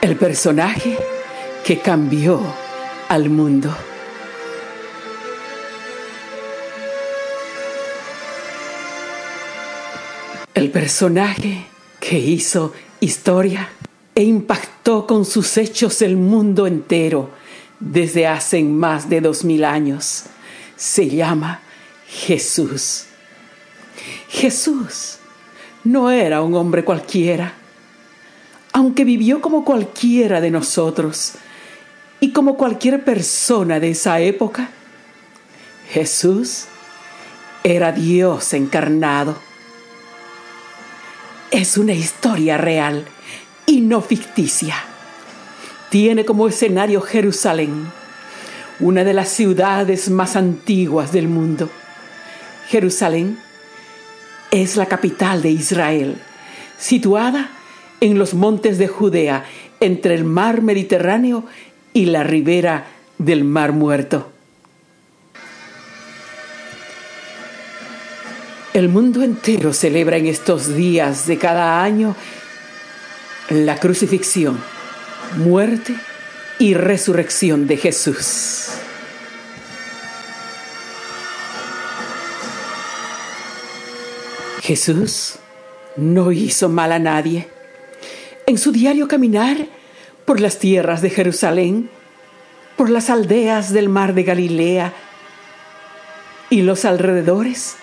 El personaje que cambió al mundo. El personaje que hizo historia e impactó con sus hechos el mundo entero desde hace más de dos mil años se llama Jesús. Jesús no era un hombre cualquiera, aunque vivió como cualquiera de nosotros y como cualquier persona de esa época. Jesús era Dios encarnado. Es una historia real y no ficticia. Tiene como escenario Jerusalén, una de las ciudades más antiguas del mundo. Jerusalén es la capital de Israel, situada en los montes de Judea, entre el mar Mediterráneo y la ribera del Mar Muerto. El mundo entero celebra en estos días de cada año la crucifixión, muerte y resurrección de Jesús. Jesús no hizo mal a nadie. En su diario caminar por las tierras de Jerusalén, por las aldeas del mar de Galilea y los alrededores,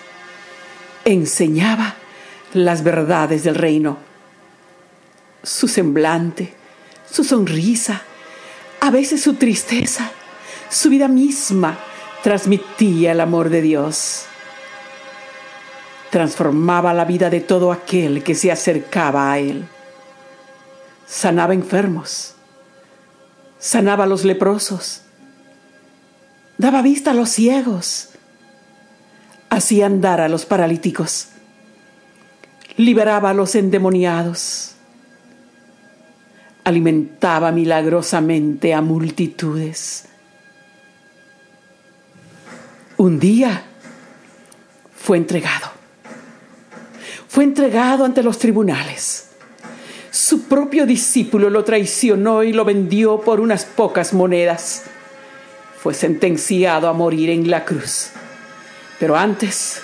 enseñaba las verdades del reino. Su semblante, su sonrisa, a veces su tristeza, su vida misma transmitía el amor de Dios transformaba la vida de todo aquel que se acercaba a él. Sanaba enfermos, sanaba a los leprosos, daba vista a los ciegos, hacía andar a los paralíticos, liberaba a los endemoniados, alimentaba milagrosamente a multitudes. Un día fue entregado fue entregado ante los tribunales. Su propio discípulo lo traicionó y lo vendió por unas pocas monedas. Fue sentenciado a morir en la cruz. Pero antes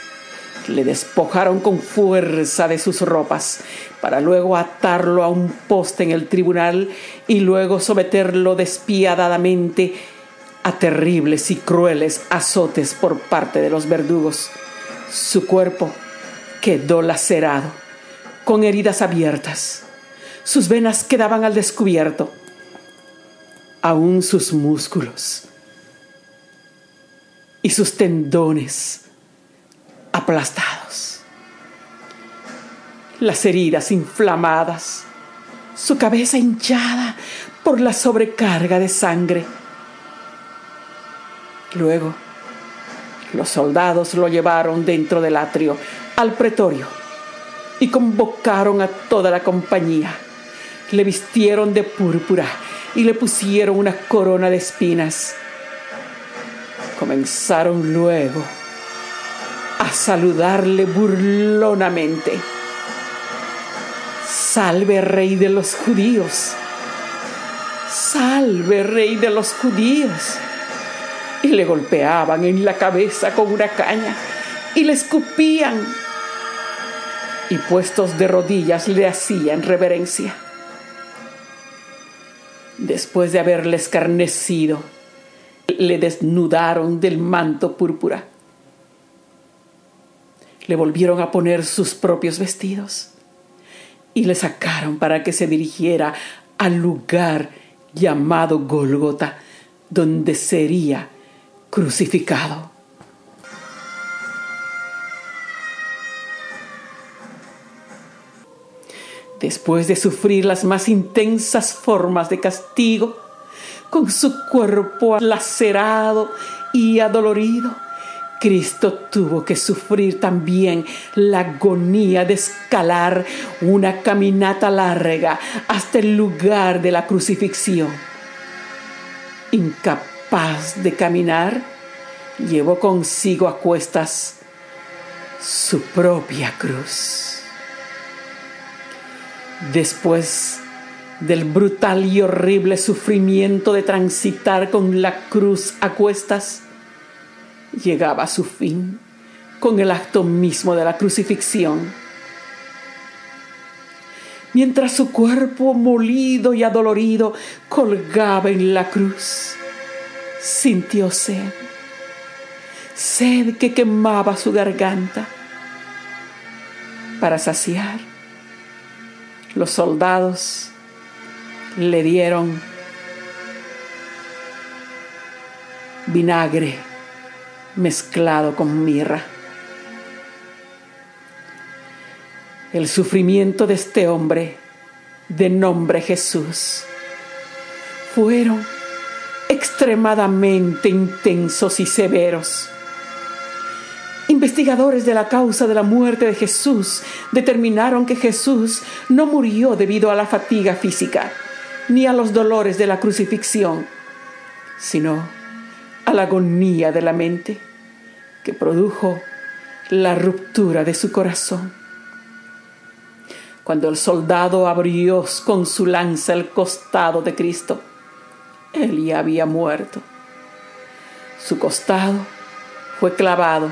le despojaron con fuerza de sus ropas para luego atarlo a un poste en el tribunal y luego someterlo despiadadamente a terribles y crueles azotes por parte de los verdugos. Su cuerpo quedó lacerado, con heridas abiertas. Sus venas quedaban al descubierto, aún sus músculos y sus tendones aplastados. Las heridas inflamadas, su cabeza hinchada por la sobrecarga de sangre. Luego, los soldados lo llevaron dentro del atrio al pretorio y convocaron a toda la compañía. Le vistieron de púrpura y le pusieron una corona de espinas. Comenzaron luego a saludarle burlonamente. Salve rey de los judíos. Salve rey de los judíos. Y le golpeaban en la cabeza con una caña y le escupían y puestos de rodillas le hacían reverencia. Después de haberle escarnecido, le desnudaron del manto púrpura. Le volvieron a poner sus propios vestidos y le sacaron para que se dirigiera al lugar llamado Gólgota, donde sería crucificado. Después de sufrir las más intensas formas de castigo, con su cuerpo lacerado y adolorido, Cristo tuvo que sufrir también la agonía de escalar una caminata larga hasta el lugar de la crucifixión. Incapaz de caminar, llevó consigo a cuestas su propia cruz. Después del brutal y horrible sufrimiento de transitar con la cruz a cuestas, llegaba a su fin con el acto mismo de la crucifixión. Mientras su cuerpo molido y adolorido colgaba en la cruz, sintió sed, sed que quemaba su garganta. Para saciar, los soldados le dieron vinagre mezclado con mirra. El sufrimiento de este hombre, de nombre Jesús, fueron extremadamente intensos y severos. Investigadores de la causa de la muerte de Jesús determinaron que Jesús no murió debido a la fatiga física ni a los dolores de la crucifixión, sino a la agonía de la mente que produjo la ruptura de su corazón. Cuando el soldado abrió con su lanza el costado de Cristo, él ya había muerto. Su costado fue clavado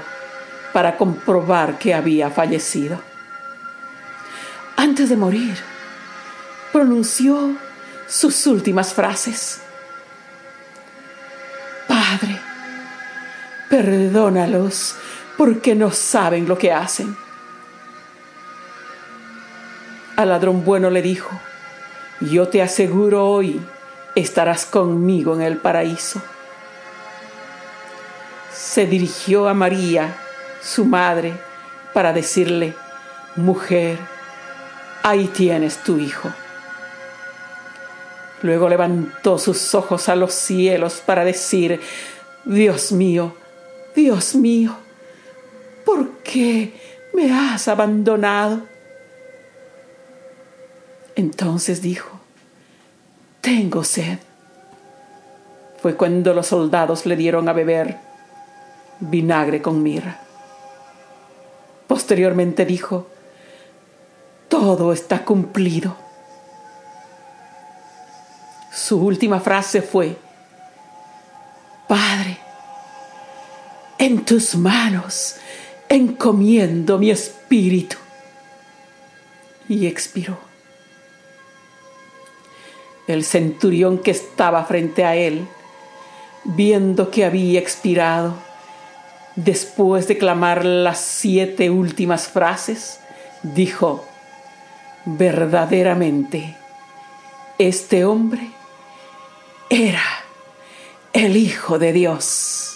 para comprobar que había fallecido. Antes de morir, pronunció sus últimas frases. Padre, perdónalos porque no saben lo que hacen. Al ladrón bueno le dijo, yo te aseguro hoy estarás conmigo en el paraíso. Se dirigió a María, su madre, para decirle, mujer, ahí tienes tu hijo. Luego levantó sus ojos a los cielos para decir, Dios mío, Dios mío, ¿por qué me has abandonado? Entonces dijo, tengo sed. Fue cuando los soldados le dieron a beber vinagre con mirra. Posteriormente dijo, todo está cumplido su última frase fue, Padre, en tus manos encomiendo mi espíritu. Y expiró. El centurión que estaba frente a él, viendo que había expirado, después de clamar las siete últimas frases, dijo, verdaderamente, este hombre era el Hijo de Dios.